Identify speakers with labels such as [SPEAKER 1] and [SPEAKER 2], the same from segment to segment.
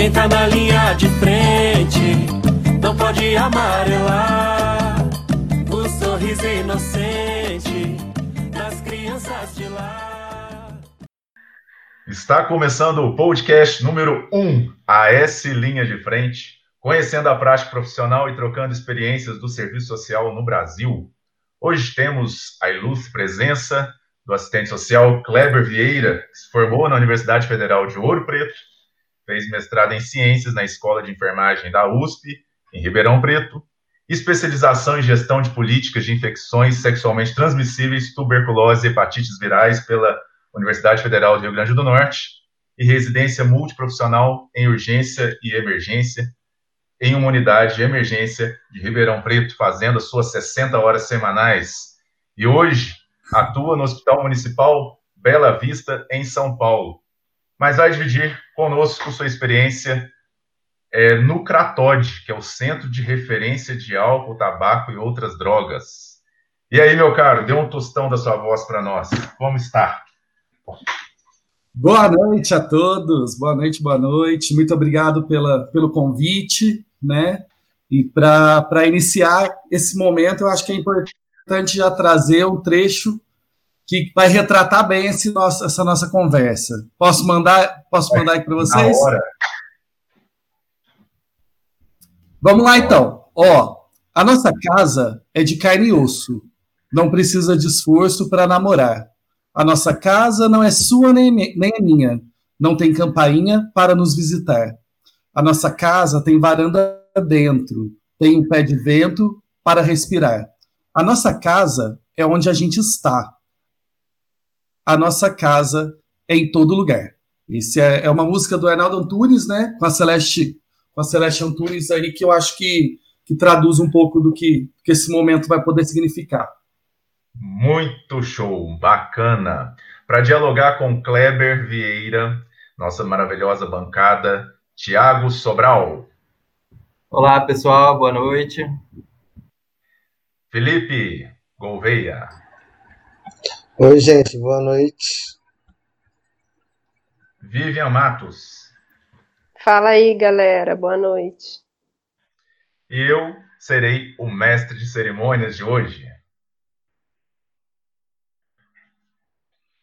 [SPEAKER 1] Quem tá na linha de frente não pode amarelar. O sorriso inocente das crianças de lá.
[SPEAKER 2] Está começando o podcast número 1, AS Linha de Frente, conhecendo a prática profissional e trocando experiências do serviço social no Brasil. Hoje temos a ilustre presença do assistente social Kleber Vieira, que se formou na Universidade Federal de Ouro Preto, fez mestrado em Ciências na Escola de Enfermagem da USP, em Ribeirão Preto, especialização em gestão de políticas de infecções sexualmente transmissíveis, tuberculose e hepatites virais pela Universidade Federal do Rio Grande do Norte, e residência multiprofissional em urgência e emergência em uma unidade de emergência de Ribeirão Preto, fazendo as suas 60 horas semanais. E hoje atua no Hospital Municipal Bela Vista, em São Paulo. Mas vai dividir conosco sua experiência é, no CRATOD, que é o Centro de Referência de Álcool, Tabaco e Outras Drogas. E aí, meu caro, dê um tostão da sua voz para nós. Como está?
[SPEAKER 3] Boa noite a todos, boa noite, boa noite. Muito obrigado pela, pelo convite, né? E para iniciar esse momento, eu acho que é importante já trazer um trecho que vai retratar bem esse nosso, essa nossa conversa. Posso mandar, posso mandar aí para vocês? Na hora. Vamos lá então. Ó, a nossa casa é de carne e osso. Não precisa de esforço para namorar. A nossa casa não é sua nem, nem a minha. Não tem campainha para nos visitar. A nossa casa tem varanda dentro. Tem um pé de vento para respirar. A nossa casa é onde a gente está. A nossa casa é em todo lugar. Esse é, é uma música do Arnaldo Antunes, né? Com a Celeste com a Celeste Antunes aí, que eu acho que, que traduz um pouco do que, que esse momento vai poder significar.
[SPEAKER 2] Muito show, bacana. Para dialogar com Kleber Vieira, nossa maravilhosa bancada, Tiago Sobral.
[SPEAKER 4] Olá, pessoal, boa noite.
[SPEAKER 2] Felipe Gouveia.
[SPEAKER 5] Oi, gente, boa noite.
[SPEAKER 2] Vivian Matos.
[SPEAKER 6] Fala aí, galera. Boa noite.
[SPEAKER 2] Eu serei o mestre de cerimônias de hoje.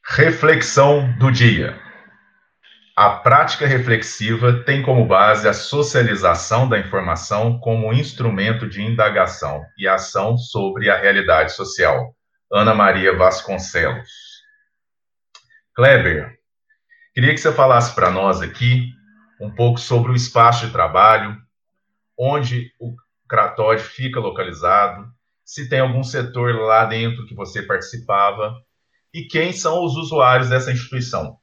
[SPEAKER 2] Reflexão do dia. A prática reflexiva tem como base a socialização da informação como instrumento de indagação e ação sobre a realidade social. Ana Maria Vasconcelos. Kleber, queria que você falasse para nós aqui um pouco sobre o espaço de trabalho, onde o Cratóide fica localizado, se tem algum setor lá dentro que você participava e quem são os usuários dessa instituição.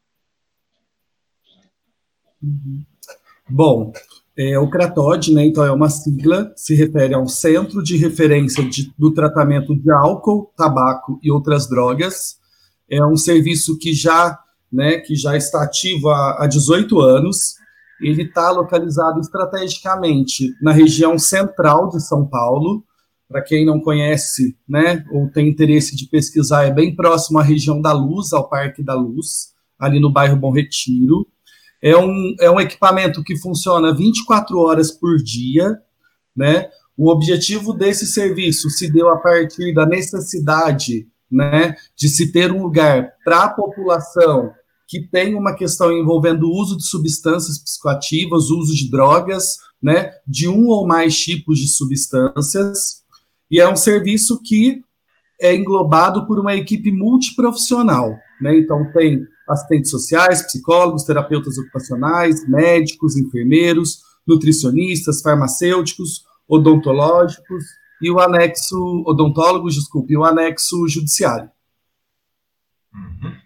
[SPEAKER 3] Bom, é, o CRATOD, né, então é uma sigla, se refere a um centro de referência de, do tratamento de álcool, tabaco e outras drogas. É um serviço que já, né, que já está ativo há, há 18 anos ele está localizado estrategicamente na região central de São Paulo. Para quem não conhece, né, ou tem interesse de pesquisar, é bem próximo à região da Luz, ao Parque da Luz, ali no bairro Bom Retiro. É um, é um equipamento que funciona 24 horas por dia, né? O objetivo desse serviço se deu a partir da necessidade, né, de se ter um lugar para a população que tem uma questão envolvendo o uso de substâncias psicoativas, uso de drogas, né, de um ou mais tipos de substâncias, e é um serviço que é englobado por uma equipe multiprofissional, né, então tem assistentes sociais, psicólogos, terapeutas ocupacionais, médicos, enfermeiros, nutricionistas, farmacêuticos, odontológicos e o anexo odontólogos, desculpe, o anexo judiciário.
[SPEAKER 2] Uhum.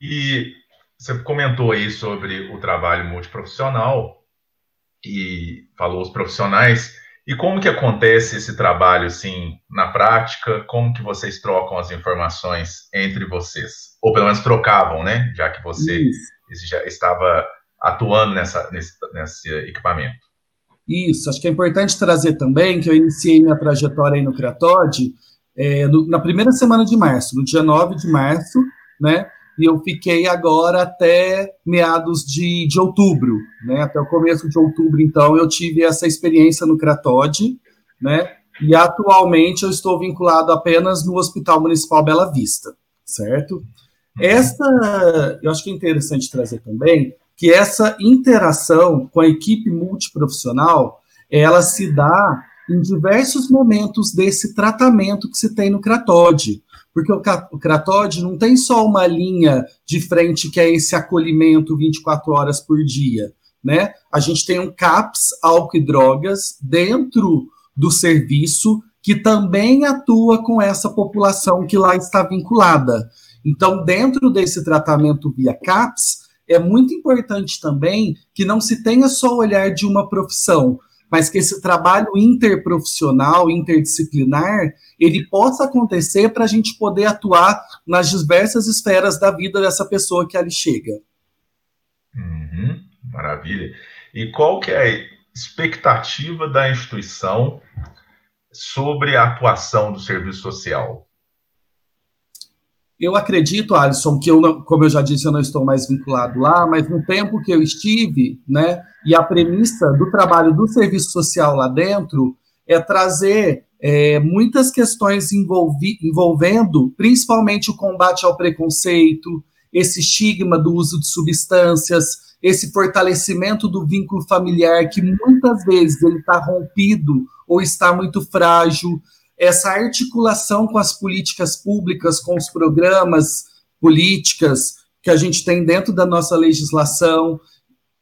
[SPEAKER 2] E você comentou aí sobre o trabalho multiprofissional e falou os profissionais. E como que acontece esse trabalho assim na prática? Como que vocês trocam as informações entre vocês? Ou pelo menos trocavam, né? Já que você Isso. já estava atuando nessa, nesse, nesse equipamento.
[SPEAKER 3] Isso, acho que é importante trazer também que eu iniciei minha trajetória aí no Criatod é, na primeira semana de março, no dia 9 de março, né? E eu fiquei agora até meados de, de outubro, né? Até o começo de outubro, então, eu tive essa experiência no Cratode, né? E atualmente eu estou vinculado apenas no Hospital Municipal Bela Vista, certo? Esta, eu acho que é interessante trazer também que essa interação com a equipe multiprofissional, ela se dá em diversos momentos desse tratamento que se tem no Cratode. Porque o, o não tem só uma linha de frente que é esse acolhimento 24 horas por dia, né? A gente tem um CAPS, álcool e drogas, dentro do serviço, que também atua com essa população que lá está vinculada. Então, dentro desse tratamento via CAPS, é muito importante também que não se tenha só o olhar de uma profissão, mas que esse trabalho interprofissional, interdisciplinar, ele possa acontecer para a gente poder atuar nas diversas esferas da vida dessa pessoa que ali chega.
[SPEAKER 2] Uhum, maravilha. E qual que é a expectativa da instituição sobre a atuação do serviço social?
[SPEAKER 3] Eu acredito, Alisson, que eu, como eu já disse, eu não estou mais vinculado lá, mas no tempo que eu estive, né, e a premissa do trabalho do serviço social lá dentro é trazer é, muitas questões envolvi, envolvendo principalmente o combate ao preconceito, esse estigma do uso de substâncias, esse fortalecimento do vínculo familiar que muitas vezes ele está rompido ou está muito frágil essa articulação com as políticas públicas, com os programas, políticas que a gente tem dentro da nossa legislação,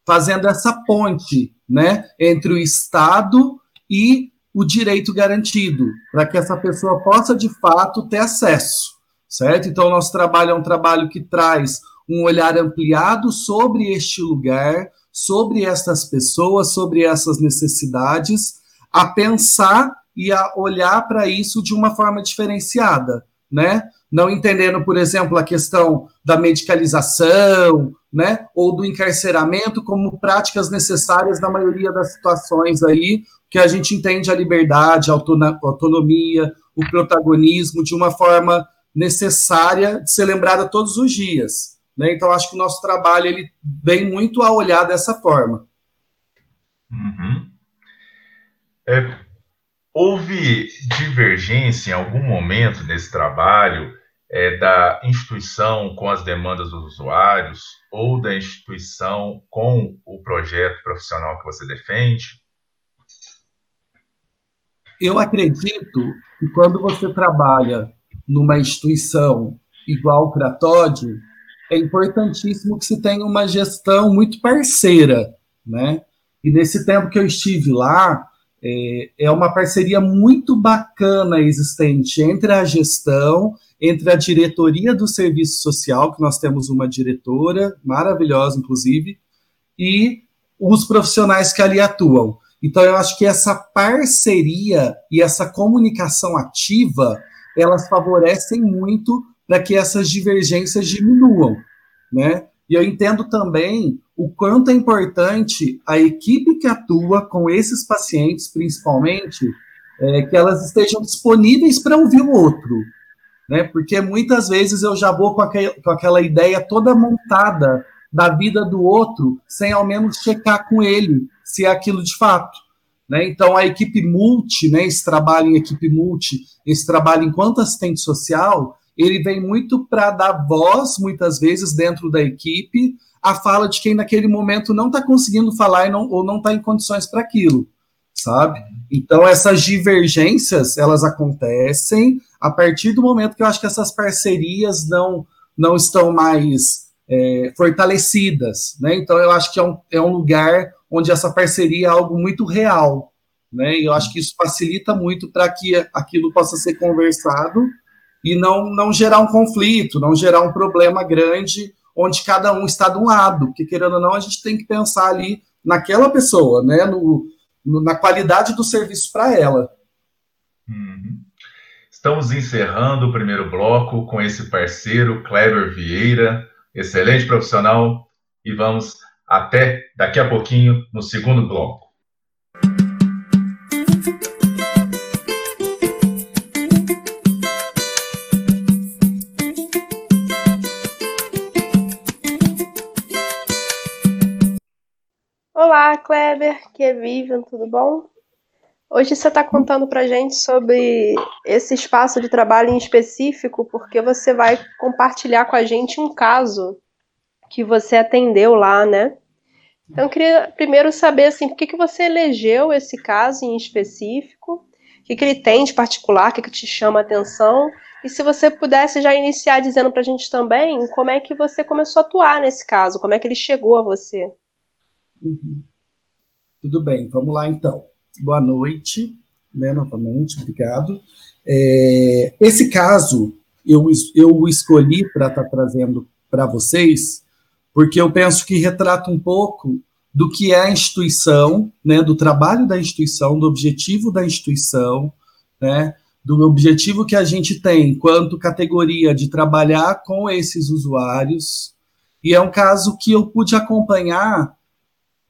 [SPEAKER 3] fazendo essa ponte né, entre o Estado e o direito garantido, para que essa pessoa possa, de fato, ter acesso, certo? Então, nosso trabalho é um trabalho que traz um olhar ampliado sobre este lugar, sobre essas pessoas, sobre essas necessidades, a pensar e a olhar para isso de uma forma diferenciada, né? Não entendendo, por exemplo, a questão da medicalização, né, ou do encarceramento como práticas necessárias na maioria das situações aí, que a gente entende a liberdade, a autonomia, o protagonismo de uma forma necessária de ser lembrada todos os dias. Né? Então, acho que o nosso trabalho ele vem muito a olhar dessa forma.
[SPEAKER 2] Uhum. É, divergência em algum momento nesse trabalho é, da instituição com as demandas dos usuários ou da instituição com o projeto profissional que você defende?
[SPEAKER 3] Eu acredito que quando você trabalha numa instituição igual o Cratode, é importantíssimo que se tenha uma gestão muito parceira, né? E nesse tempo que eu estive lá, é, é uma parceria muito bacana existente entre a gestão, entre a diretoria do serviço social, que nós temos uma diretora maravilhosa, inclusive, e os profissionais que ali atuam. Então, eu acho que essa parceria e essa comunicação ativa, elas favorecem muito para que essas divergências diminuam, né? E eu entendo também o quanto é importante a equipe que atua com esses pacientes, principalmente, é, que elas estejam disponíveis para ouvir o outro. Né? Porque muitas vezes eu já vou com, aquel, com aquela ideia toda montada da vida do outro, sem ao menos checar com ele se é aquilo de fato. Né? Então, a equipe multi, né, esse trabalho em equipe multi, esse trabalho enquanto assistente social, ele vem muito para dar voz, muitas vezes, dentro da equipe, a fala de quem naquele momento não está conseguindo falar não, ou não está em condições para aquilo, sabe? Então, essas divergências, elas acontecem a partir do momento que eu acho que essas parcerias não, não estão mais é, fortalecidas, né? Então, eu acho que é um, é um lugar onde essa parceria é algo muito real, né? E eu acho que isso facilita muito para que aquilo possa ser conversado e não, não gerar um conflito, não gerar um problema grande onde cada um está de um lado, porque querendo ou não, a gente tem que pensar ali naquela pessoa, né, no, no na qualidade do serviço para ela.
[SPEAKER 2] Uhum. Estamos encerrando o primeiro bloco com esse parceiro, Kleber Vieira, excelente profissional, e vamos até daqui a pouquinho no segundo bloco.
[SPEAKER 6] Kleber, que é Vivian, tudo bom? Hoje você está contando para gente sobre esse espaço de trabalho em específico, porque você vai compartilhar com a gente um caso que você atendeu lá, né? Então, eu queria primeiro saber, assim, por que, que você elegeu esse caso em específico, o que, que ele tem de particular, o que, que te chama a atenção, e se você pudesse já iniciar dizendo para a gente também como é que você começou a atuar nesse caso, como é que ele chegou a você.
[SPEAKER 3] Uhum. Tudo bem, vamos lá então. Boa noite, né, novamente, obrigado. É, esse caso eu, eu escolhi para estar tá trazendo para vocês, porque eu penso que retrata um pouco do que é a instituição, né, do trabalho da instituição, do objetivo da instituição, né, do objetivo que a gente tem quanto categoria de trabalhar com esses usuários. E é um caso que eu pude acompanhar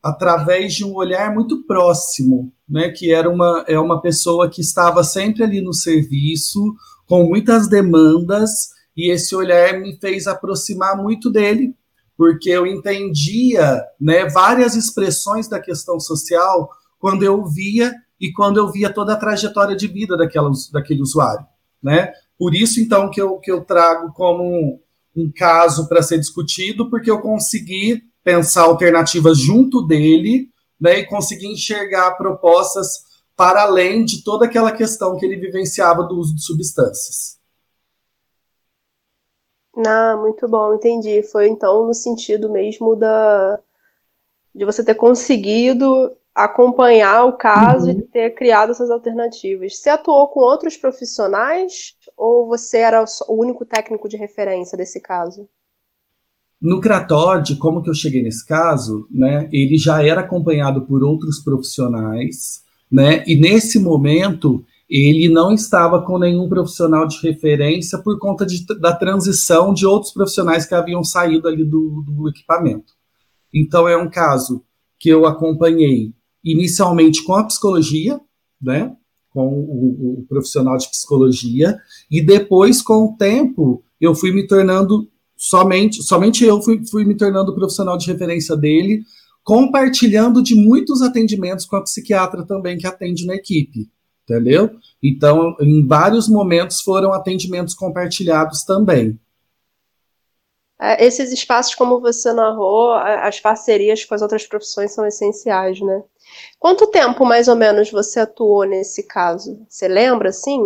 [SPEAKER 3] através de um olhar muito próximo, né, que era uma, é uma pessoa que estava sempre ali no serviço, com muitas demandas, e esse olhar me fez aproximar muito dele, porque eu entendia né, várias expressões da questão social quando eu via e quando eu via toda a trajetória de vida daquela, daquele usuário, né? Por isso, então, que eu, que eu trago como um, um caso para ser discutido, porque eu consegui pensar alternativas junto dele, né, e consegui enxergar propostas para além de toda aquela questão que ele vivenciava do uso de substâncias.
[SPEAKER 6] Ah, muito bom, entendi. Foi então no sentido mesmo da de você ter conseguido acompanhar o caso uhum. e ter criado essas alternativas. Você atuou com outros profissionais ou você era o único técnico de referência desse caso?
[SPEAKER 3] No Cratod, como que eu cheguei nesse caso, né, ele já era acompanhado por outros profissionais, né, e nesse momento ele não estava com nenhum profissional de referência por conta de, da transição de outros profissionais que haviam saído ali do, do equipamento. Então é um caso que eu acompanhei inicialmente com a psicologia, né, com o, o, profissional de psicologia, e depois, com o tempo, eu fui me tornando somente, somente eu fui, fui me tornando profissional de referência dele, compartilhando de muitos atendimentos com a psiquiatra também que atende na equipe, entendeu? Então, em vários momentos foram atendimentos compartilhados também.
[SPEAKER 6] É, esses espaços, como você narrou, as parcerias com as outras profissões são essenciais, né? Quanto tempo, mais ou menos, você atuou nesse caso? Você lembra, assim?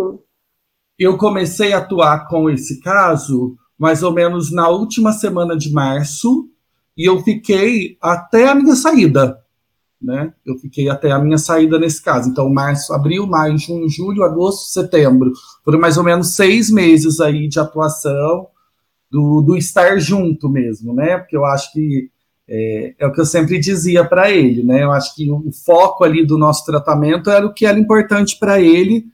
[SPEAKER 3] Eu comecei a atuar com esse caso mais ou menos na última semana de março e eu fiquei até a minha saída, né? Eu fiquei até a minha saída nesse caso. Então, março, abril, maio, junho, julho, agosto, setembro. Foram mais ou menos seis meses aí de atuação do, do estar junto mesmo, né? Porque eu acho que é, é o que eu sempre dizia para ele, né? Eu acho que o, foco ali do nosso tratamento era o que era importante para ele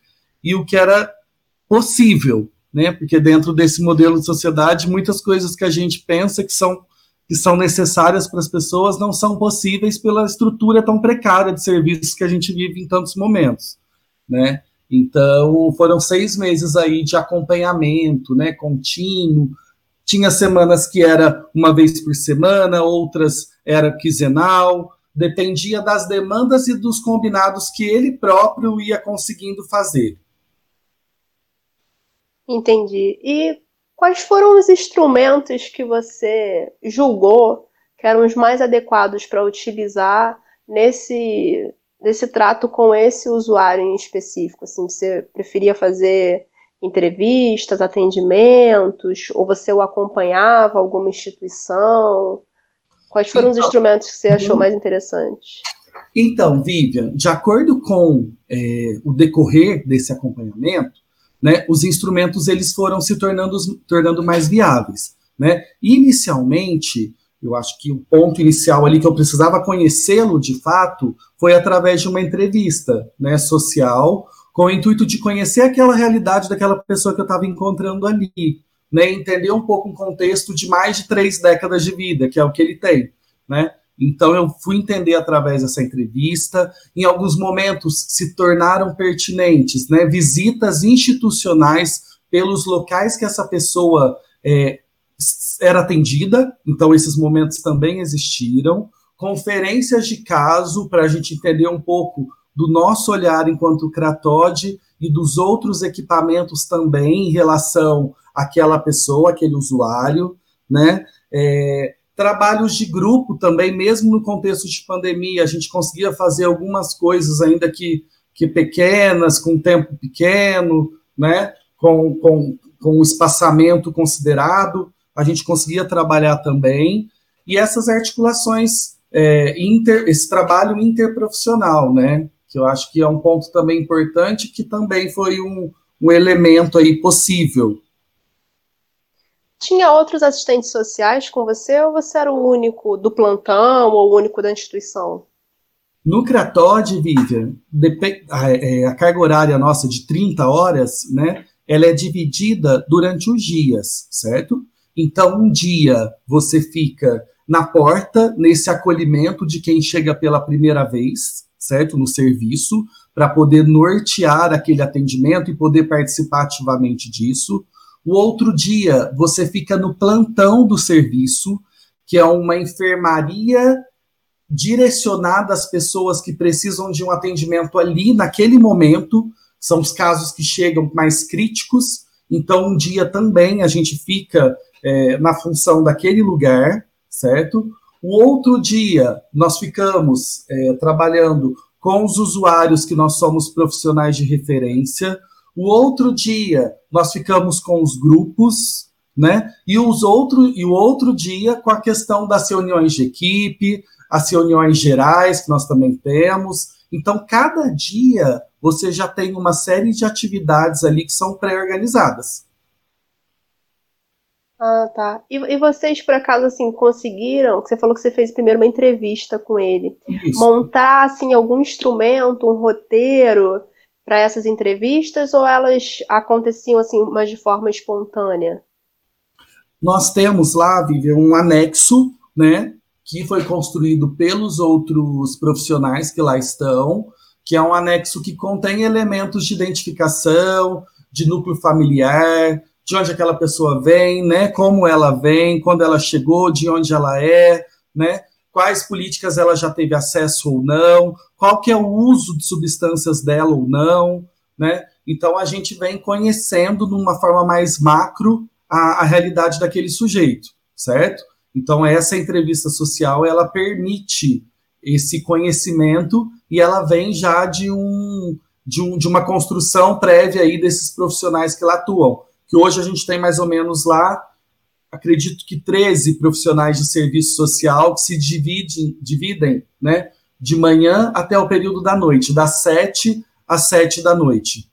[SPEAKER 3] e o que era possível, né? Porque dentro desse modelo de sociedade, muitas coisas que a gente pensa que são que são necessárias para as pessoas não são possíveis pela estrutura tão precária de serviços que a gente vive em tantos momentos, né? Então, foram seis meses aí de acompanhamento, né, contínuo, tinha semanas que era uma vez por semana, outras era quinzenal, dependia das demandas e dos combinados que ele próprio ia conseguindo fazer.
[SPEAKER 6] Entendi. E quais foram os instrumentos que você julgou que eram os mais adequados para utilizar nesse, nesse trato com esse usuário em específico? Assim, você preferia fazer entrevistas, atendimentos, ou você o acompanhava alguma instituição? Quais foram então, os instrumentos que você achou uhum. mais interessantes?
[SPEAKER 3] Então, Vivian, de acordo com é, o decorrer desse acompanhamento, né, os instrumentos eles foram se tornando, tornando mais viáveis. Né? Inicialmente, eu acho que o ponto inicial ali que eu precisava conhecê-lo de fato foi através de uma entrevista né, social com o intuito de conhecer aquela realidade daquela pessoa que eu estava encontrando ali, né, entender um pouco um contexto de mais de três décadas de vida, que é o que ele tem, né? Então eu fui entender através dessa entrevista. Em alguns momentos se tornaram pertinentes, né? Visitas institucionais pelos locais que essa pessoa é, era atendida. Então esses momentos também existiram conferências de caso para a gente entender um pouco do nosso olhar enquanto Cratode e dos outros equipamentos também em relação àquela pessoa, aquele usuário, né? É, trabalhos de grupo também, mesmo no contexto de pandemia, a gente conseguia fazer algumas coisas ainda que, que pequenas, com tempo pequeno, né? Com, com, com um espaçamento considerado, a gente conseguia trabalhar também. E essas articulações, é, inter, esse trabalho interprofissional, né? que eu acho que é um ponto também importante, que também foi um, um elemento aí possível.
[SPEAKER 6] Tinha outros assistentes sociais com você ou você era o único do plantão ou o único da instituição?
[SPEAKER 3] No Cratod, Vivian, é, a carga horária nossa de 30 horas, né, ela é dividida durante os dias, certo? Então, um dia você fica na porta, nesse acolhimento de quem chega pela primeira vez, certo? No serviço, para poder nortear aquele atendimento e poder participar ativamente disso. O outro dia, você fica no plantão do serviço, que é uma enfermaria direcionada às pessoas que precisam de um atendimento ali naquele momento. São os casos que chegam mais críticos. Então, um dia também a gente fica é, na função daquele lugar, certo? O outro dia, nós ficamos é, trabalhando com os usuários que nós somos profissionais de referência. O outro dia, nós ficamos com os grupos, né? E, os outro, e o outro dia com a questão das reuniões de equipe, as reuniões gerais que nós também temos. Então, cada dia você já tem uma série de atividades ali que são pré-organizadas.
[SPEAKER 6] Ah, tá. E, e, vocês, por acaso, assim, conseguiram, você falou que você fez primeiro uma entrevista com ele, Isso. montar, assim, algum instrumento, um roteiro para essas entrevistas, ou elas aconteciam, assim, mas de forma espontânea?
[SPEAKER 3] Nós temos lá, Vivian, um anexo, né, que foi construído pelos outros profissionais que lá estão, que é um anexo que contém elementos de identificação, de núcleo familiar, de onde aquela pessoa vem, né? Como ela vem, quando ela chegou, de onde ela é, né? Quais políticas ela já teve acesso ou não, qual que é o uso de substâncias dela ou não, né? Então a gente vem conhecendo de uma forma mais macro a, a realidade daquele sujeito, certo? Então essa entrevista social ela permite esse conhecimento e ela vem já de um de, um, de uma construção prévia aí desses profissionais que lá atuam que hoje a gente tem mais ou menos lá, acredito que 13 profissionais de serviço social que se dividem, dividem né, de manhã até o período da noite, das 7 às 7 da noite.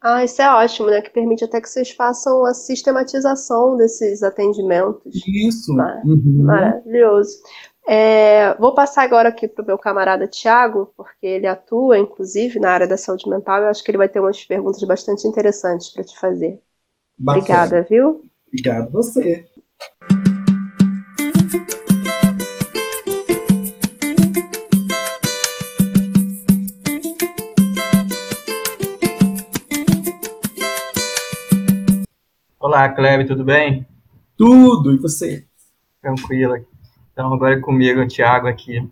[SPEAKER 6] Ah, isso é ótimo, né? Que permite até que vocês façam a sistematização desses atendimentos.
[SPEAKER 3] Isso. Mar
[SPEAKER 6] uhum. Maravilhoso. É, vou passar agora aqui para o meu camarada Tiago, porque ele atua, inclusive, na área da saúde mental. Eu acho que ele vai ter umas perguntas bastante interessantes para te fazer. Bacana. Obrigada, viu?
[SPEAKER 3] Obrigado você.
[SPEAKER 4] Olá, Cleve, tudo bem?
[SPEAKER 3] Tudo, e você?
[SPEAKER 4] Tranquilo. Então, agora é comigo, o Thiago aqui.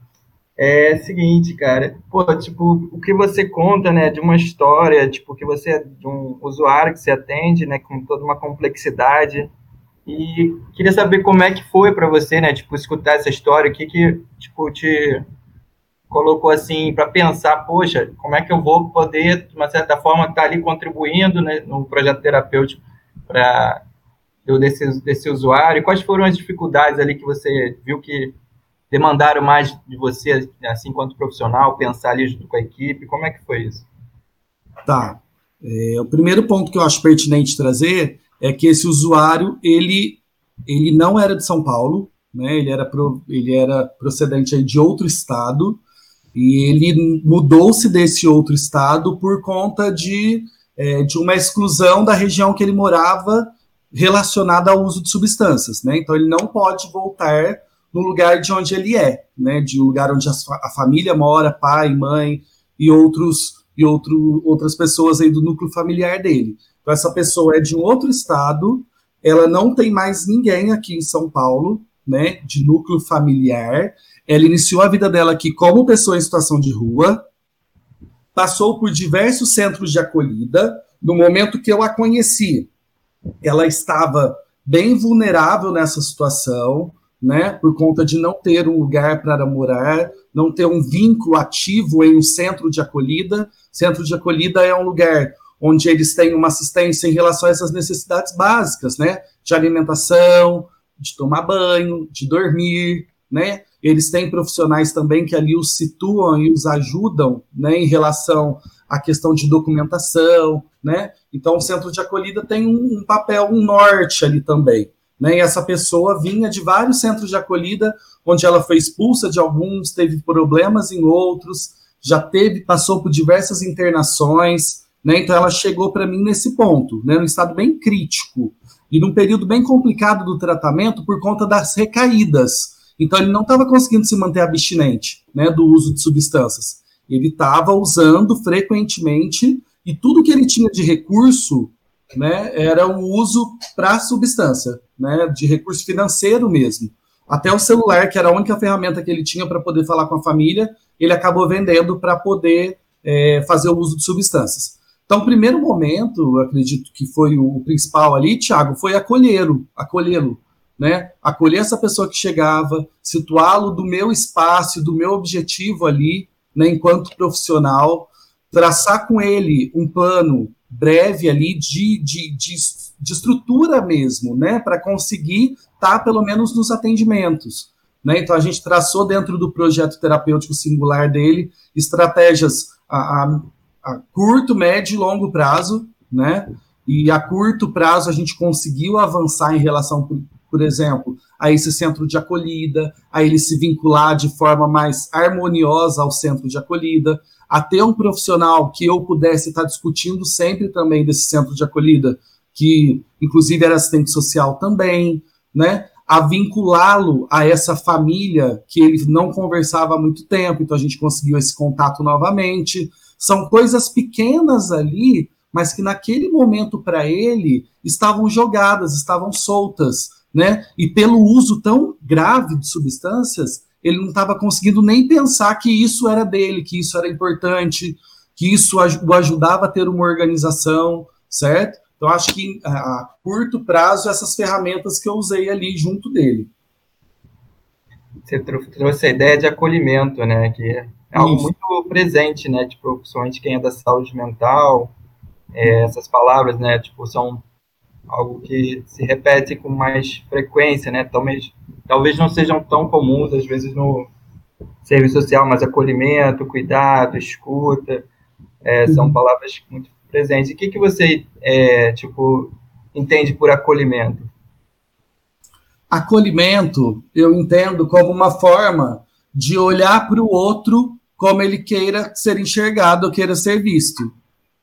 [SPEAKER 4] É seguinte, cara, pô, tipo, o que você conta, né, de uma história, tipo, que você é de um usuário que você atende, né, com toda uma complexidade, e queria saber como é que foi para você, né, tipo, escutar essa história, o que que, tipo, te colocou assim para pensar, poxa, como é que eu vou poder, de uma certa forma, estar tá ali contribuindo, né, no projeto terapêutico para desse, desse usuário? Quais foram as dificuldades ali que você viu que demandaram mais de você, assim, enquanto profissional, pensar ali junto com a equipe? Como é que foi isso?
[SPEAKER 3] Tá. É, o primeiro ponto que eu acho pertinente trazer é que esse usuário, ele, ele não era de São Paulo, né? ele, era pro, ele era procedente de outro estado, e ele mudou-se desse outro estado por conta de, é, de uma exclusão da região que ele morava relacionada ao uso de substâncias, né? Então ele não pode voltar no lugar de onde ele é, né? De um lugar onde a, a família mora, pai, mãe e outros e outro, outras pessoas aí do núcleo familiar dele. Então essa pessoa é de um outro estado, ela não tem mais ninguém aqui em São Paulo, né, de núcleo familiar. Ela iniciou a vida dela aqui como pessoa em situação de rua, passou por diversos centros de acolhida. No momento que eu a conheci, ela estava bem vulnerável nessa situação, né, por conta de não ter um lugar para morar, não ter um vínculo ativo em um centro de acolhida. Centro de acolhida é um lugar onde eles têm uma assistência em relação a essas necessidades básicas, né, de alimentação, de tomar banho, de dormir, né? Eles têm profissionais também que ali os situam e os ajudam, né, em relação à questão de documentação, né? Então o centro de acolhida tem um, um papel, um norte ali também, né? E essa pessoa vinha de vários centros de acolhida, onde ela foi expulsa de alguns, teve problemas em outros, já teve, passou por diversas internações, né? Então ela chegou para mim nesse ponto, né? Num estado bem crítico e num período bem complicado do tratamento por conta das recaídas. Então ele não estava conseguindo se manter abstinente, né? Do uso de substâncias. Ele estava usando frequentemente e tudo que ele tinha de recurso, né? Era o uso para substância, né? De recurso financeiro mesmo. Até o celular, que era a única ferramenta que ele tinha para poder falar com a família, ele acabou vendendo para poder é, fazer o uso de substâncias. Então, o primeiro momento, acredito que foi o principal ali, Tiago, foi acolhê-lo, acolhê-lo, né? Acolher essa pessoa que chegava, situá-lo do meu espaço, do meu objetivo ali, né, enquanto profissional, traçar com ele um plano breve ali de, de, de, de estrutura mesmo, né, para conseguir estar tá, pelo menos nos atendimentos. Né? Então, a gente traçou dentro do projeto terapêutico singular dele estratégias a, a a curto, médio e longo prazo, né? E a curto prazo a gente conseguiu avançar em relação, por, por exemplo, a esse centro de acolhida, a ele se vincular de forma mais harmoniosa ao centro de acolhida, a ter um profissional que eu pudesse estar discutindo sempre também desse centro de acolhida, que inclusive era assistente social também, né? A vinculá-lo a essa família que ele não conversava há muito tempo, então a gente conseguiu esse contato novamente. São coisas pequenas ali, mas que naquele momento para ele estavam jogadas, estavam soltas, né? E pelo uso tão grave de substâncias, ele não estava conseguindo nem pensar que isso era dele, que isso era importante, que isso o ajudava a ter uma organização, certo? Então, acho que a curto prazo, essas ferramentas que eu usei ali junto dele.
[SPEAKER 4] Você trouxe a ideia de acolhimento, né? Que é algo Isso. muito presente, né? Tipo, principalmente quem é da saúde mental, é, essas palavras, né? Tipo, são algo que se repete com mais frequência, né? Talvez, talvez não sejam tão comuns, às vezes, no serviço social, mas acolhimento, cuidado, escuta, é, são uhum. palavras muito presentes. O que, que você, é, tipo, entende por acolhimento?
[SPEAKER 3] Acolhimento, eu entendo como uma forma de olhar para o outro como ele queira ser enxergado ou queira ser visto.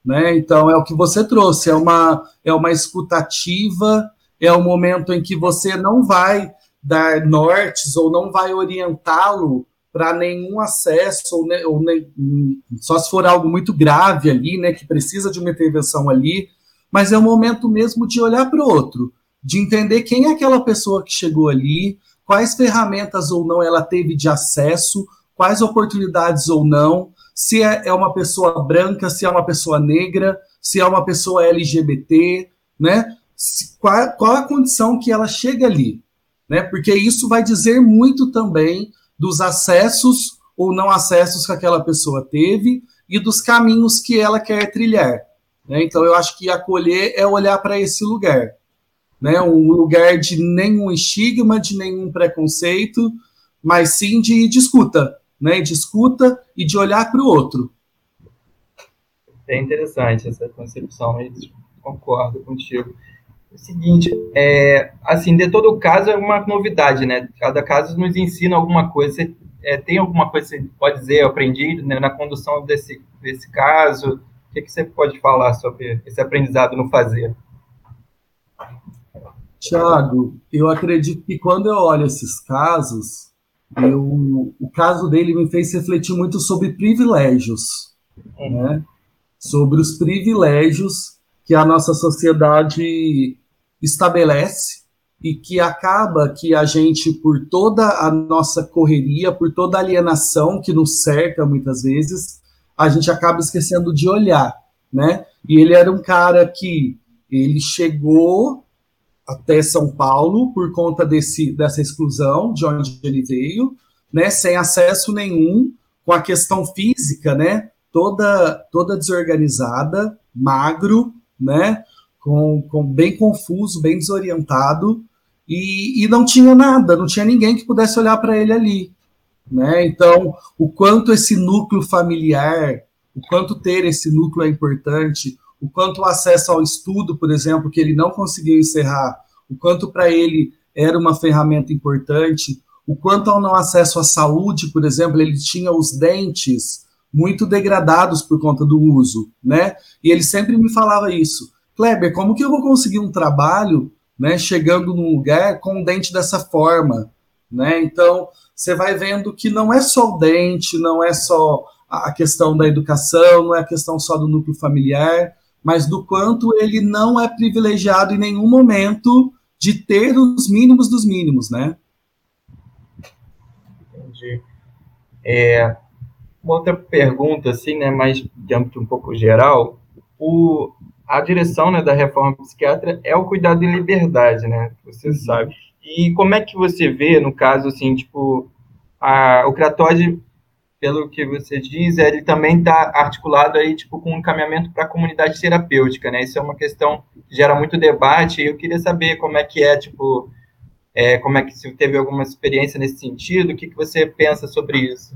[SPEAKER 3] Né? Então é o que você trouxe, é uma, é uma escutativa, é um momento em que você não vai dar nortes ou não vai orientá-lo para nenhum acesso, ou, ou só se for algo muito grave ali, né, que precisa de uma intervenção ali, mas é um momento mesmo de olhar para o outro, de entender quem é aquela pessoa que chegou ali, quais ferramentas ou não ela teve de acesso, quais oportunidades ou não, se é, é uma pessoa branca, se é uma pessoa negra, se é uma pessoa LGBT, né? Se, qual, qual a condição que ela chega ali, né? Porque isso vai dizer muito também dos acessos ou não acessos que aquela pessoa teve e dos caminhos que ela quer trilhar. Né? Então, eu acho que acolher é olhar para esse lugar, né? Um lugar de nenhum estigma, de nenhum preconceito, mas sim de discuta, né, de escuta e de olhar para o outro.
[SPEAKER 4] É interessante essa concepção, concordo contigo. É o seguinte, é, assim, de todo caso é uma novidade, né? Cada caso nos ensina alguma coisa. Você, é, tem alguma coisa que você pode dizer, eu aprendi né, na condução desse, desse caso? O que, que você pode falar sobre esse aprendizado no fazer?
[SPEAKER 3] Tiago, eu acredito que quando eu olho esses casos, eu, o caso dele me fez refletir muito sobre privilégios, uhum. né? sobre os privilégios que a nossa sociedade estabelece e que acaba que a gente, por toda a nossa correria, por toda a alienação que nos cerca muitas vezes, a gente acaba esquecendo de olhar, né? E ele era um cara que ele chegou até São Paulo por conta desse, dessa exclusão de onde ele veio, né? Sem acesso nenhum, com a questão física, né? Toda toda desorganizada, magro, né? Com, com bem confuso, bem desorientado e, e não tinha nada, não tinha ninguém que pudesse olhar para ele ali. Né? Então, o quanto esse núcleo familiar, o quanto ter esse núcleo é importante, o quanto o acesso ao estudo, por exemplo, que ele não conseguiu encerrar, o quanto para ele era uma ferramenta importante, o quanto ao não acesso à saúde, por exemplo, ele tinha os dentes muito degradados por conta do uso, né? E ele sempre me falava isso. Kleber, como que eu vou conseguir um trabalho né, chegando num lugar com o dente dessa forma, né? Então, você vai vendo que não é só o dente, não é só a questão da educação, não é a questão só do núcleo familiar, mas do quanto ele não é privilegiado em nenhum momento de ter os mínimos dos mínimos, né?
[SPEAKER 4] Entendi. É, uma outra pergunta, assim, né, mais de âmbito um pouco geral, o, a direção né, da reforma psiquiátrica é o cuidado em liberdade, né? Você uhum. sabe. E como é que você vê, no caso, assim, tipo, a, o Cratode, pelo que você diz, ele também está articulado aí, tipo, com um encaminhamento para a comunidade terapêutica, né? Isso é uma questão que gera muito debate e eu queria saber como é que é, tipo, é, como é que se teve alguma experiência nesse sentido, o que, que você pensa sobre isso?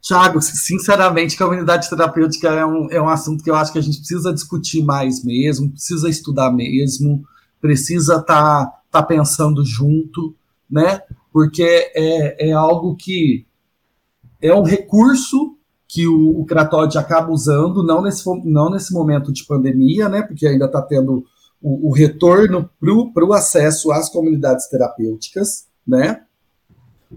[SPEAKER 3] Tiago, sinceramente, comunidade terapêutica é um, é um assunto que eu acho que a gente precisa discutir mais mesmo, precisa estudar mesmo, precisa estar tá, tá pensando junto, né? Porque é, é algo que é um recurso que o, o acaba usando, não nesse, não nesse momento de pandemia, né? Porque ainda está tendo o, o retorno para o acesso às comunidades terapêuticas, né?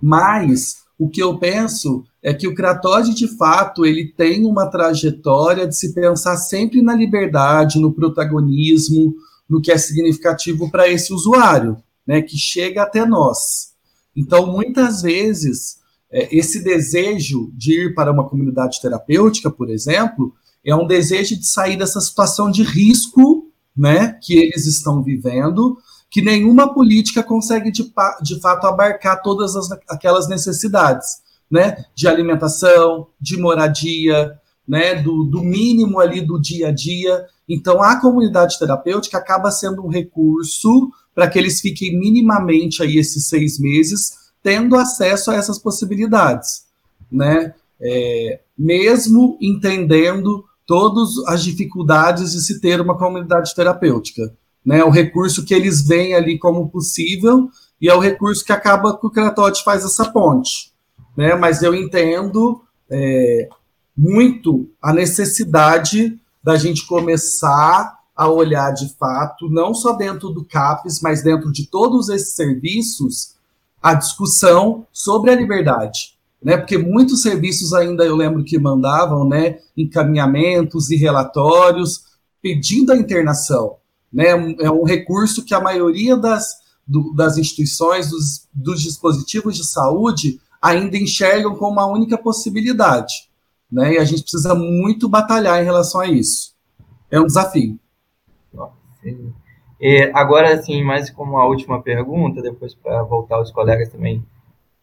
[SPEAKER 3] Mas o que eu penso é que o Cratode, de fato, ele tem uma trajetória de se pensar sempre na liberdade, no protagonismo, no que é significativo para esse usuário, né, que chega até nós. Então, muitas vezes, é, esse desejo de ir para uma comunidade terapêutica, por exemplo, é um desejo de sair dessa situação de risco né, que eles estão vivendo, que nenhuma política consegue de, de fato abarcar todas as, aquelas necessidades, né? De alimentação, de moradia, né? Do, do mínimo ali do dia a dia. Então, a comunidade terapêutica acaba sendo um recurso para que eles fiquem minimamente aí esses seis meses tendo acesso a essas possibilidades, né? É, mesmo entendendo todas as dificuldades de se ter uma comunidade terapêutica né? O recurso que eles veem ali como possível e é o recurso que acaba que o Kratote faz essa ponte, né? Mas eu entendo é, muito a necessidade da gente começar a olhar de fato, não só dentro do CAPES, mas dentro de todos esses serviços, a discussão sobre a liberdade. Né, porque muitos serviços ainda eu lembro que mandavam né, encaminhamentos e relatórios pedindo a internação né, é um recurso que a maioria das, do, das instituições, dos, dos, dispositivos de saúde, ainda enxergam como uma única possibilidade. Né, e a gente precisa muito batalhar em relação a isso. É um desafio.
[SPEAKER 4] É, agora, assim, mais como a última pergunta, depois para voltar aos colegas também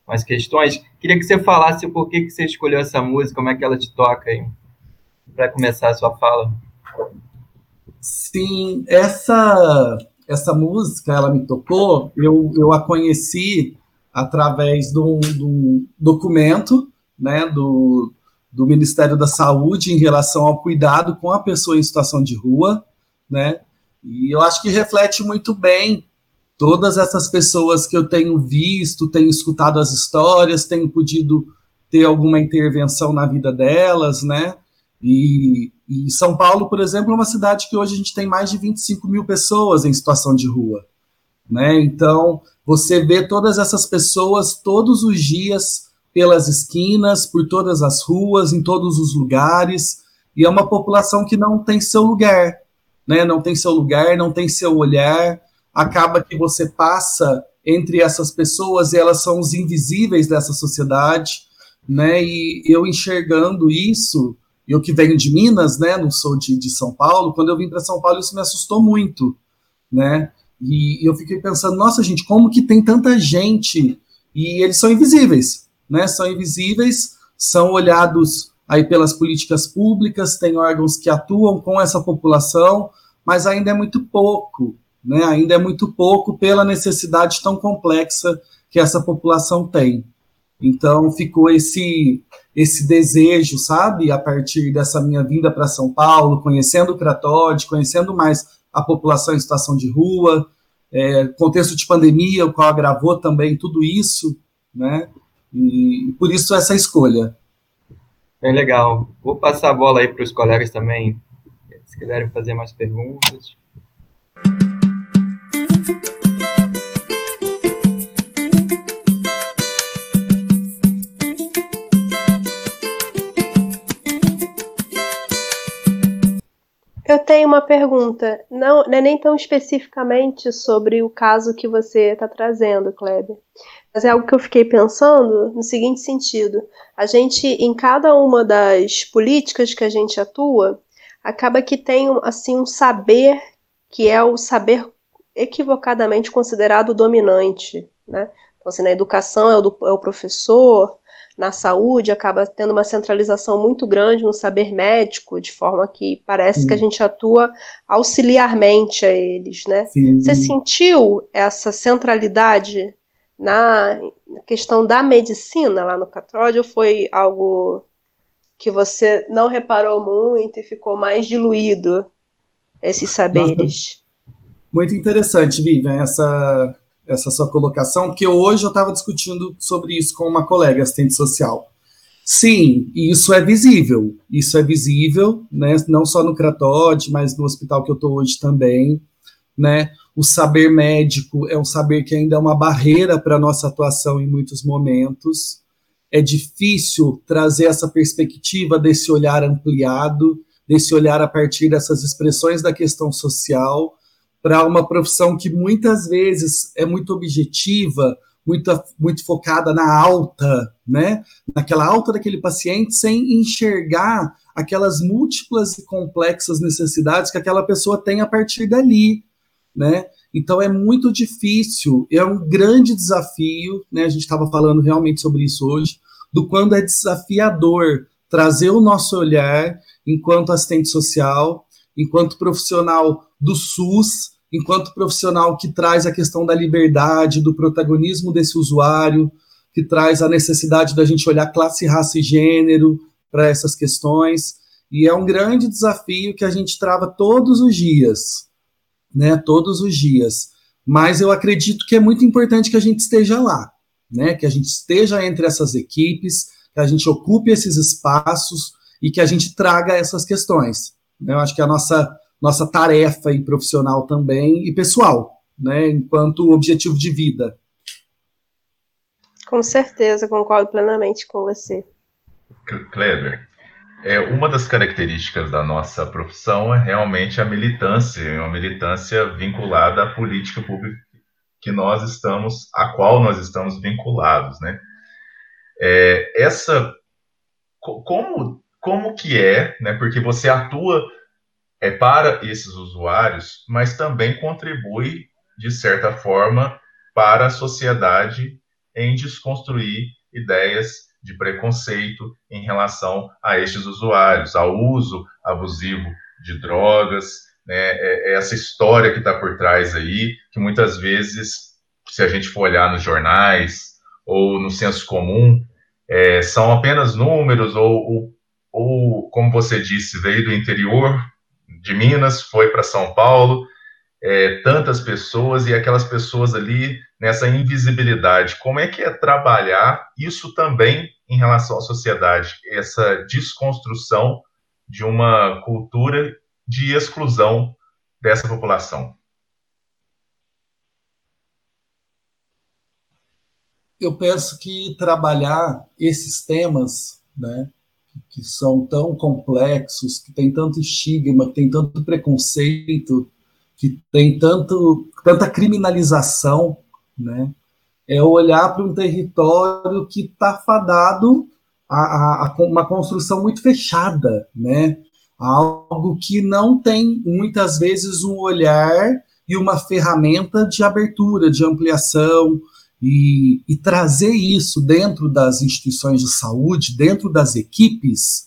[SPEAKER 4] mais questões, queria que você falasse por que, que você escolheu essa música, como é que ela te toca aí, para começar a sua fala.
[SPEAKER 3] Sim, essa essa música, ela me tocou, eu, eu a conheci através de um, de um documento né, do, do Ministério da Saúde em relação ao cuidado com a pessoa em situação de rua, né? E eu acho que reflete muito bem todas essas pessoas que eu tenho visto, tenho escutado as histórias, tenho podido ter alguma intervenção na vida delas, né? E, e, São Paulo, por exemplo, é uma cidade que hoje a gente tem mais de 25 mil pessoas em situação de rua. Né? Então, você vê todas essas pessoas todos os dias pelas esquinas, por todas as ruas, em todos os lugares, e é uma população que não tem seu lugar. né, não tem seu lugar, não tem seu olhar, acaba que você passa entre essas pessoas e elas são os invisíveis dessa sociedade, né? E eu enxergando isso, eu que venho de Minas, né? Não sou de, de São Paulo. Quando eu vim para São Paulo, isso me assustou muito, né? E eu fiquei pensando, nossa gente, como que tem tanta gente e eles são invisíveis, né? São invisíveis, são olhados aí pelas políticas públicas, tem órgãos que atuam com essa população, mas ainda é muito pouco, né? Ainda é muito pouco pela necessidade tão complexa que essa população tem. Então ficou esse esse desejo, sabe, a partir dessa minha vinda para São Paulo, conhecendo o Cratode, conhecendo mais a população em situação de rua, é, contexto de pandemia, o qual agravou também tudo isso, né? E por isso essa escolha.
[SPEAKER 4] Bem legal. Vou passar a bola aí para os colegas também, se quiserem fazer mais perguntas.
[SPEAKER 6] Eu tenho uma pergunta, não, não é nem tão especificamente sobre o caso que você está trazendo, Kleber, mas é algo que eu fiquei pensando no seguinte sentido: a gente, em cada uma das políticas que a gente atua, acaba que tem assim um saber que é o saber equivocadamente considerado dominante, né? Então, assim, na educação é o, do, é o professor, na saúde acaba tendo uma centralização muito grande no saber médico, de forma que parece que a gente atua auxiliarmente a eles, né? Sim. Você sentiu essa centralidade na questão da medicina lá no Catrode ou foi algo que você não reparou muito e ficou mais diluído esses saberes?
[SPEAKER 3] Muito interessante, Vivian, essa essa sua colocação, porque hoje eu estava discutindo sobre isso com uma colega assistente social. Sim, isso é visível. Isso é visível, né? Não só no Cratode, mas no hospital que eu estou hoje também, né? O saber médico é um saber que ainda é uma barreira para a nossa atuação em muitos momentos. É difícil trazer essa perspectiva desse olhar ampliado, desse olhar a partir dessas expressões da questão social, para uma profissão que muitas vezes é muito objetiva, muito, muito focada na alta, né? Naquela alta daquele paciente, sem enxergar aquelas múltiplas e complexas necessidades que aquela pessoa tem a partir dali, né? Então é muito difícil, é um grande desafio, né? A gente estava falando realmente sobre isso hoje, do quando é desafiador trazer o nosso olhar enquanto assistente social, enquanto profissional do SUS, enquanto profissional que traz a questão da liberdade, do protagonismo desse usuário, que traz a necessidade da gente olhar classe, raça e gênero para essas questões. E é um grande desafio que a gente trava todos os dias, né? Todos os dias. Mas eu acredito que é muito importante que a gente esteja lá, né? Que a gente esteja entre essas equipes, que a gente ocupe esses espaços e que a gente traga essas questões. Eu acho que a nossa nossa tarefa e profissional também e pessoal, né, enquanto objetivo de vida.
[SPEAKER 6] Com certeza, concordo plenamente com você.
[SPEAKER 2] Kleber, é, uma das características da nossa profissão é realmente a militância, é uma militância vinculada à política pública que nós estamos, a qual nós estamos vinculados, né? É, essa, como, como que é, né? Porque você atua é para esses usuários, mas também contribui, de certa forma, para a sociedade em desconstruir ideias de preconceito em relação a estes usuários, ao uso abusivo de drogas, né, é, é essa história que está por trás aí, que muitas vezes, se a gente for olhar nos jornais ou no senso comum, é, são apenas números ou, ou, ou, como você disse, veio do interior de Minas, foi para São Paulo, é, tantas pessoas e aquelas pessoas ali nessa invisibilidade. Como é que é trabalhar isso também em relação à sociedade, essa desconstrução de uma cultura de exclusão dessa população?
[SPEAKER 3] Eu penso que trabalhar esses temas, né, que são tão complexos, que tem tanto estigma, que tem tanto preconceito, que tem tanto, tanta criminalização, né? É olhar para um território que está fadado a, a, a, uma construção muito fechada, né? Algo que não tem muitas vezes um olhar e uma ferramenta de abertura, de ampliação, e, e, trazer isso dentro das instituições de saúde, dentro das equipes,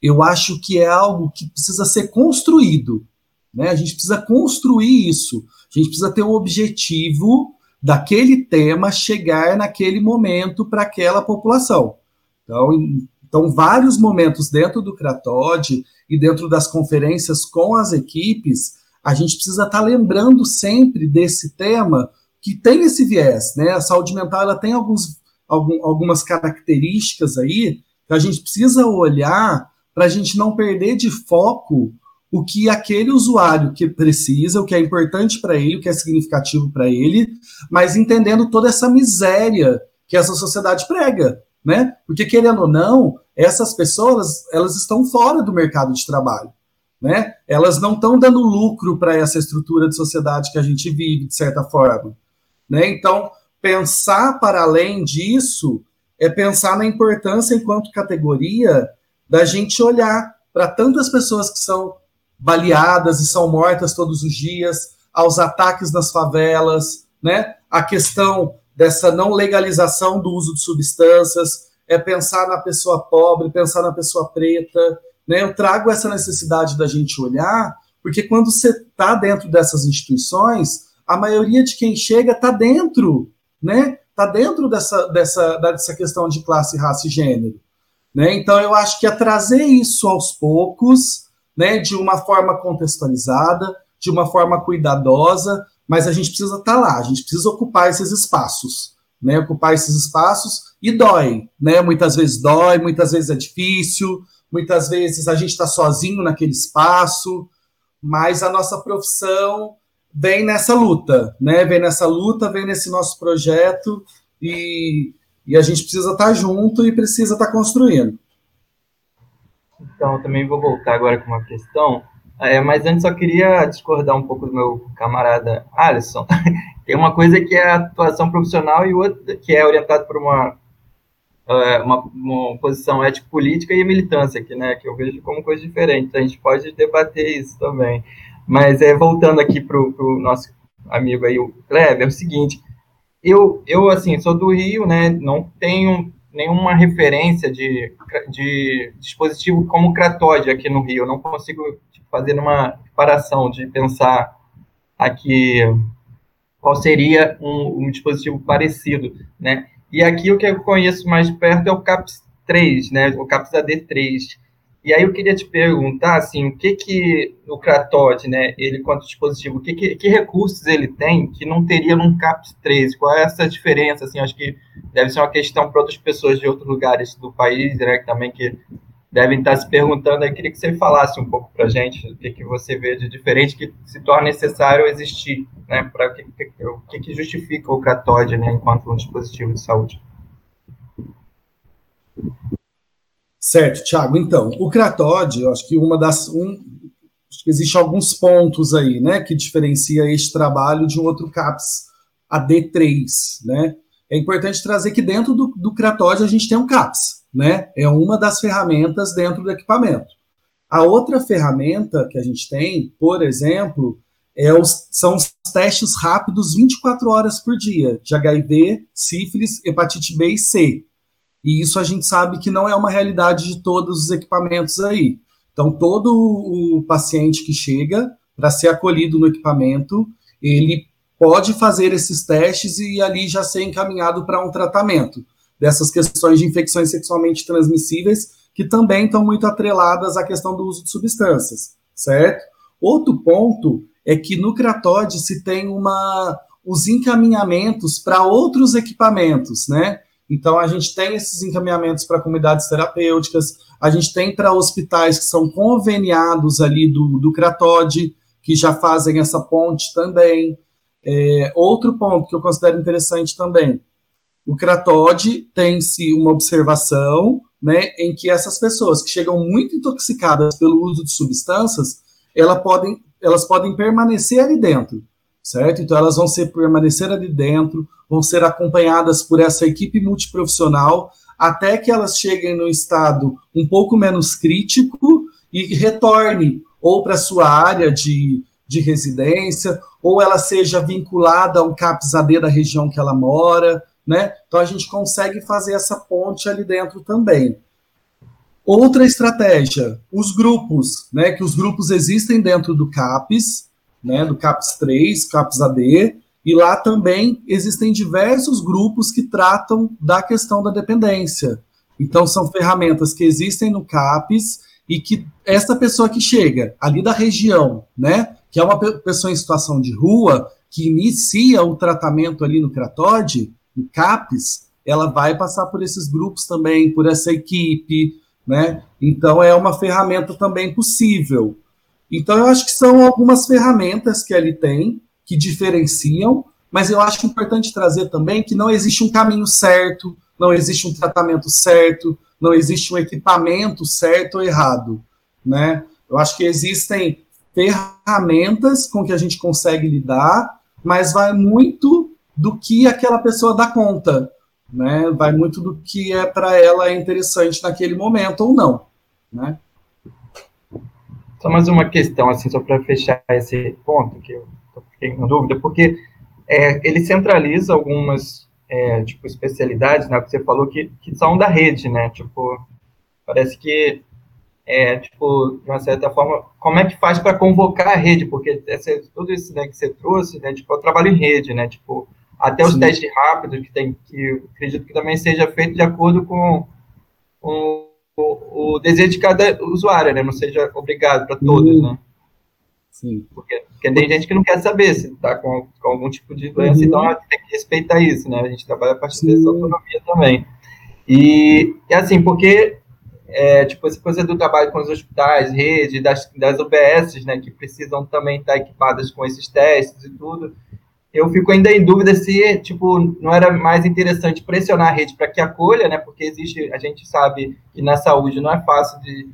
[SPEAKER 3] eu acho que é algo que precisa ser construído. Né? A gente precisa construir isso. A gente precisa ter um objetivo daquele tema chegar naquele momento para aquela população. Então, então, vários momentos dentro do Cratod e dentro das conferências com as equipes, a gente precisa estar tá lembrando sempre desse tema que tem esse viés, né? A saúde mental ela tem alguns, algum, algumas características aí que a gente precisa olhar para a gente não perder de foco o que aquele usuário que precisa, o que é importante para ele, o que é significativo para ele, mas entendendo toda essa miséria que essa sociedade prega, né? Porque querendo ou não, essas pessoas elas estão fora do mercado de trabalho, né? Elas não estão dando lucro para essa estrutura de sociedade que a gente vive de certa forma. Né? Então, pensar para além disso é pensar na importância, enquanto categoria, da gente olhar para tantas pessoas que são baleadas e são mortas todos os dias, aos ataques nas favelas, né? a questão dessa não legalização do uso de substâncias, é pensar na pessoa pobre, pensar na pessoa preta. Né? Eu trago essa necessidade da gente olhar, porque quando você está dentro dessas instituições, a maioria de quem chega está dentro, né? Está dentro dessa, dessa, dessa questão de classe, raça e gênero. Né? Então, eu acho que é trazer isso aos poucos, né, de uma forma contextualizada, de uma forma cuidadosa, mas a gente precisa estar tá lá, a gente precisa ocupar esses espaços, né, ocupar esses espaços e dói, né, muitas vezes dói, muitas vezes é difícil, muitas vezes a gente está sozinho naquele espaço, mas a nossa profissão vem nessa luta, né? Vem nessa luta, vem nesse nosso projeto e, e a gente precisa estar tá junto e precisa estar tá construindo.
[SPEAKER 4] Então, também vou voltar agora com uma questão, é, mas antes só queria discordar um pouco do meu camarada Alisson. Tem uma coisa que é a atuação profissional e outra que é orientado por uma, é, uma, uma posição ético-política e militância, que, né, que eu vejo como coisa diferente. A gente pode debater isso também. Mas é, voltando aqui para o nosso amigo aí, o Kleber, é o seguinte, eu, eu, assim, sou do Rio, né, não tenho nenhuma referência de, de dispositivo como o Cratod aqui no Rio, eu não consigo fazer uma comparação de pensar aqui qual seria um, um, dispositivo parecido, né? E aqui o que eu conheço mais perto é o CAPS 3, né? O CAPS AD3, e aí eu queria te perguntar, assim, o que que o Cratod, né, ele quanto dispositivo, o que, que, que, recursos ele tem que não teria num CAPS 3? Qual é essa diferença, assim, acho que deve ser uma questão para outras pessoas de outros lugares do país, né, também que devem estar se perguntando, eu queria que você falasse um pouco para a gente o que, que você vê de diferente que se torna necessário existir, né, para o que, que, que justifica o Cratod, né, enquanto um dispositivo de saúde.
[SPEAKER 3] Certo, Thiago. Então, o Cratod, eu acho que uma das. Um, acho que existe alguns pontos aí, né, que diferencia este trabalho de um outro CAPS AD3, né? É importante trazer que dentro do, do a gente tem um CAPS, né? É uma das ferramentas dentro do equipamento. A outra ferramenta que a gente tem, por exemplo, é os, são os testes rápidos 24 horas por dia de HIV, sífilis, hepatite B e C. E isso a gente sabe que não é uma realidade de todos os equipamentos aí. Então, todo o paciente que chega para ser acolhido no equipamento, ele pode fazer esses testes e ali já ser encaminhado para um tratamento dessas questões de infecções sexualmente transmissíveis, que também estão muito atreladas à questão do uso de substâncias, certo? Outro ponto é que no Cratod se tem uma, os encaminhamentos para outros equipamentos, né? Então, a gente tem esses encaminhamentos para comunidades terapêuticas, a gente tem para hospitais que são conveniados ali do, do Cratod, que já fazem essa ponte também. É, outro ponto que eu considero interessante também, o Cratod tem-se uma observação né, em que essas pessoas que chegam muito intoxicadas pelo uso de substâncias, ela podem, elas podem permanecer ali dentro, certo? Então elas vão ser permanecer ali dentro, vão ser acompanhadas por essa equipe multiprofissional até que elas cheguem no estado um pouco menos crítico e retorne ou para sua área de, de residência, ou ela seja vinculada ao CAPS-AD da região que ela mora, né? Então a gente consegue fazer essa ponte ali dentro também. Outra estratégia, os grupos, né? Que os grupos existem dentro do CAPS, né? Do CAPS 3, CAPS AD, e lá também existem diversos grupos que tratam da questão da dependência. Então são ferramentas que existem no CAPS e que essa pessoa que chega ali da região, né? Que é uma pessoa em situação de rua, que inicia o tratamento ali no CRATOD, no CAPES, ela vai passar por esses grupos também, por essa equipe, né? Então é uma ferramenta também possível. Então eu acho que são algumas ferramentas que ele tem que diferenciam, mas eu acho importante trazer também que não existe um caminho certo, não existe um tratamento certo, não existe um equipamento certo ou errado, né? Eu acho que existem ferramentas com que a gente consegue lidar, mas vai muito do que aquela pessoa dá conta, né? Vai muito do que é para ela interessante naquele momento ou não, né?
[SPEAKER 4] Só mais uma questão, assim, só para fechar esse ponto que eu fiquei com dúvida, porque é, ele centraliza algumas é, tipo especialidades, né? Que você falou que, que são da rede, né? Tipo, parece que é, tipo, de uma certa forma, como é que faz para convocar a rede? Porque essa, tudo isso né, que você trouxe, né, tipo, eu trabalho em rede, né, tipo, até os Sim. testes rápidos, que tem que acredito que também seja feito de acordo com, com o, o, desejo de cada usuário, né? Não seja obrigado para todos, uhum. né? Sim. Porque, porque, tem gente que não quer saber se está com, com, algum tipo de doença, uhum. então tem que respeitar isso, né? A gente trabalha a partir Sim. dessa autonomia também. E, e assim, porque é, tipo, essa coisa do trabalho com os hospitais, rede, das, das UBSs, né, que precisam também estar equipadas com esses testes e tudo, eu fico ainda em dúvida se, tipo, não era mais interessante pressionar a rede para que acolha, né? Porque existe, a gente sabe que na saúde não é fácil de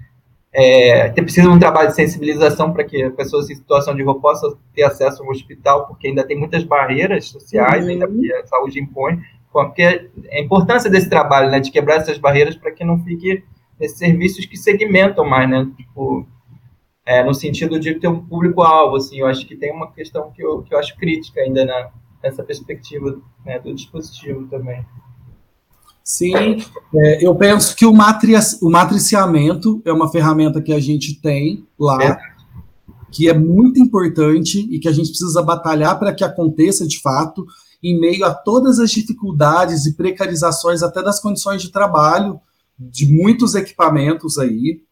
[SPEAKER 4] é, precisa de um trabalho de sensibilização para que pessoas em situação de rua possam ter acesso ao hospital, porque ainda tem muitas barreiras sociais, uhum. ainda que a saúde impõe, porque a importância desse trabalho, né, de quebrar essas barreiras para que não fique esses serviços que segmentam mais, né, tipo, é, no sentido de ter um público-alvo, assim, eu acho que tem uma questão que eu, que eu acho crítica ainda na, nessa perspectiva né, do dispositivo também.
[SPEAKER 3] Sim, é, eu penso que o, matri o matriciamento é uma ferramenta que a gente tem lá, é. que é muito importante e que a gente precisa batalhar para que aconteça de fato, em meio a todas as dificuldades e precarizações até das condições de trabalho de muitos equipamentos aí.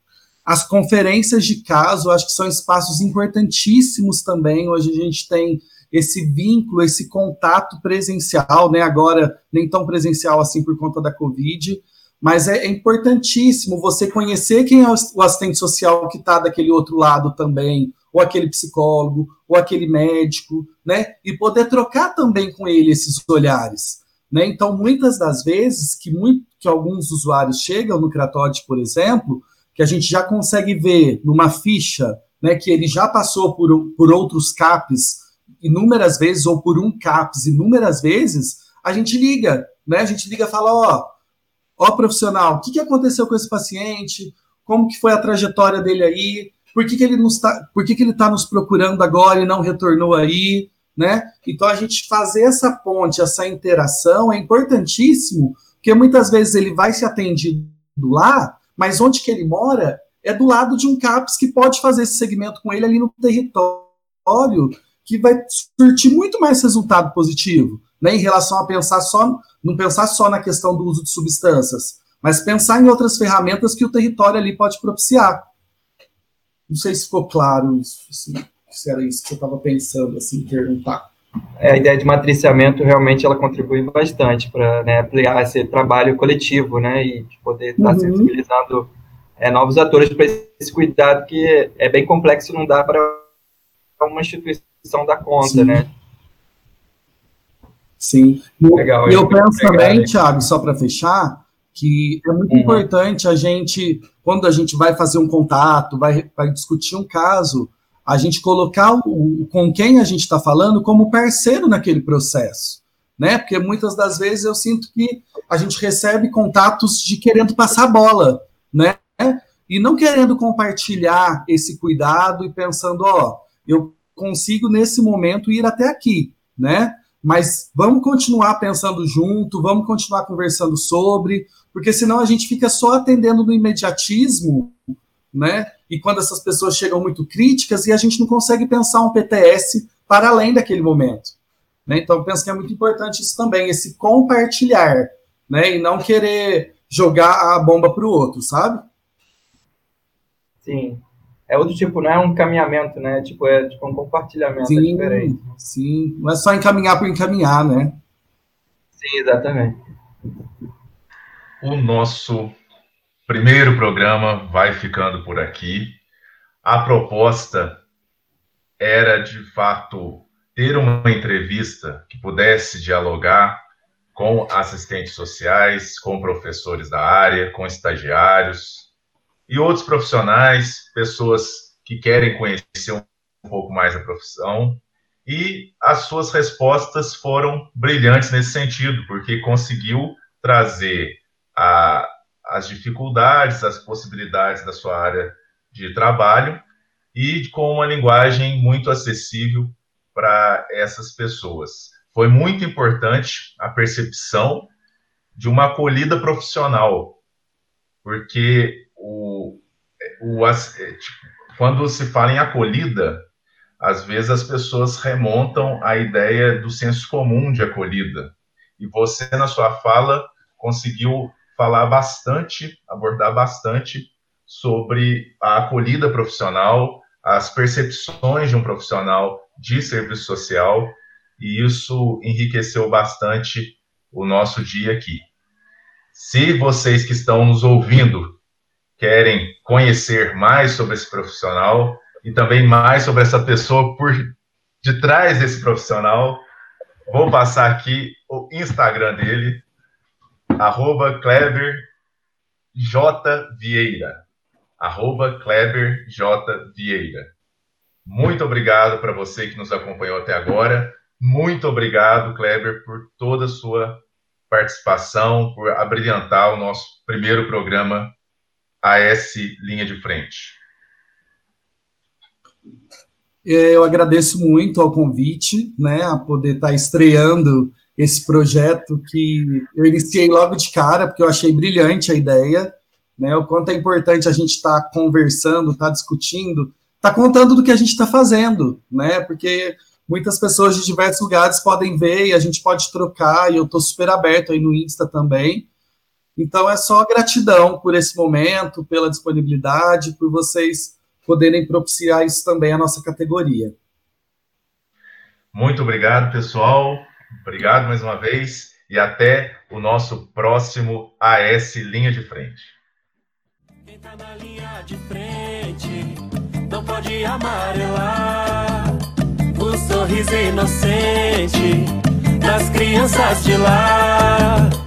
[SPEAKER 3] As conferências de caso, acho que são espaços importantíssimos também. Hoje a gente tem esse vínculo, esse contato presencial, né? Agora nem tão presencial assim por conta da Covid, mas é, é importantíssimo você conhecer quem é o assistente social que está daquele outro lado também, ou aquele psicólogo, ou aquele médico, né? E poder trocar também com ele esses olhares. Né? Então, muitas das vezes que, muito, que alguns usuários chegam no Cratode, por exemplo, que a gente já consegue ver numa ficha né, que ele já passou por, por outros CAPs inúmeras vezes, ou por um CAPs inúmeras vezes, a gente liga, né? A gente liga e fala, ó, ó, profissional, o que, que aconteceu com esse paciente? Como que foi a trajetória dele aí? Por que, que ele nos tá, por que, que ele está nos procurando agora e não retornou aí? Né? Então a gente fazer essa ponte, essa interação é importantíssimo, porque muitas vezes ele vai se atendido lá, mas onde que ele mora é do lado de um CAPS que pode fazer esse segmento com ele ali no território, que vai surtir muito mais resultado positivo, né, em relação a pensar só, não pensar só na questão do uso de substâncias, mas pensar em outras ferramentas que o território ali pode propiciar. Não sei se ficou claro isso, se, era isso que você estava pensando, assim, perguntar.
[SPEAKER 4] É, a ideia de matriciamento realmente ela contribui bastante para né, ampliar esse trabalho coletivo, né, e poder estar tá uhum. sensibilizando é, novos atores para esse cuidado que é bem complexo, não dá para uma instituição dar conta, Sim. né?
[SPEAKER 3] Sim. Legal. E eu, penso também, Thiago, só para fechar, que é muito uhum. importante a gente, quando a gente vai fazer um contato, vai, vai discutir um caso, a gente colocar o, com quem a gente está falando como parceiro naquele processo, né? Porque muitas das vezes eu sinto que a gente recebe contatos de querendo passar bola, né? E não querendo compartilhar esse cuidado e pensando, ó, eu consigo nesse momento ir até aqui, né? Mas vamos continuar pensando junto, vamos continuar conversando sobre, porque senão a gente fica só atendendo no imediatismo, né? E quando essas pessoas chegam muito críticas e a gente não consegue pensar um PTS para além daquele momento. Né? Então, penso que é muito importante isso também, esse compartilhar, né? E não querer jogar a bomba para o outro, sabe?
[SPEAKER 4] Sim. É outro tipo, não é um encaminhamento, né? Tipo, é tipo um compartilhamento é
[SPEAKER 3] sim,
[SPEAKER 4] é diferente.
[SPEAKER 3] Sim, não é só encaminhar por encaminhar, né?
[SPEAKER 4] Sim, exatamente.
[SPEAKER 2] O nosso primeiro programa vai ficando por aqui. A proposta era, de fato, ter uma entrevista que pudesse dialogar com assistentes sociais, com professores da área, com estagiários, e outros profissionais, pessoas que querem conhecer um pouco mais a profissão. E as suas respostas foram brilhantes nesse sentido, porque conseguiu trazer a, as dificuldades, as possibilidades da sua área de trabalho e com uma linguagem muito acessível para essas pessoas. Foi muito importante a percepção de uma acolhida profissional, porque o, o, é, tipo, quando se fala em acolhida, às vezes as pessoas remontam à ideia do senso comum de acolhida. E você, na sua fala, conseguiu falar bastante, abordar bastante sobre a acolhida profissional, as percepções de um profissional de serviço social, e isso enriqueceu bastante o nosso dia aqui. Se vocês que estão nos ouvindo querem conhecer mais sobre esse profissional e também mais sobre essa pessoa por de trás desse profissional, vou passar aqui o Instagram dele, arroba Kleber J. Vieira. Arroba Kleber J. Vieira. Muito obrigado para você que nos acompanhou até agora. Muito obrigado, Kleber, por toda a sua participação, por abrilhantar o nosso primeiro programa AS Linha de Frente.
[SPEAKER 3] É, eu agradeço muito ao convite, né, a poder estar estreando esse projeto que eu iniciei logo de cara, porque eu achei brilhante a ideia, né, o quanto é importante a gente estar tá conversando, estar tá discutindo, estar tá contando do que a gente está fazendo, né, porque muitas pessoas de diversos lugares podem ver e a gente pode trocar, e eu estou super aberto aí no Insta também, então é só gratidão por esse momento, pela disponibilidade, por vocês poderem propiciar isso também à nossa categoria.
[SPEAKER 2] Muito obrigado, pessoal. Obrigado mais uma vez e até o nosso próximo AS Linha de Frente. Quem tá na linha de frente não pode amarelar o sorriso inocente das crianças de lá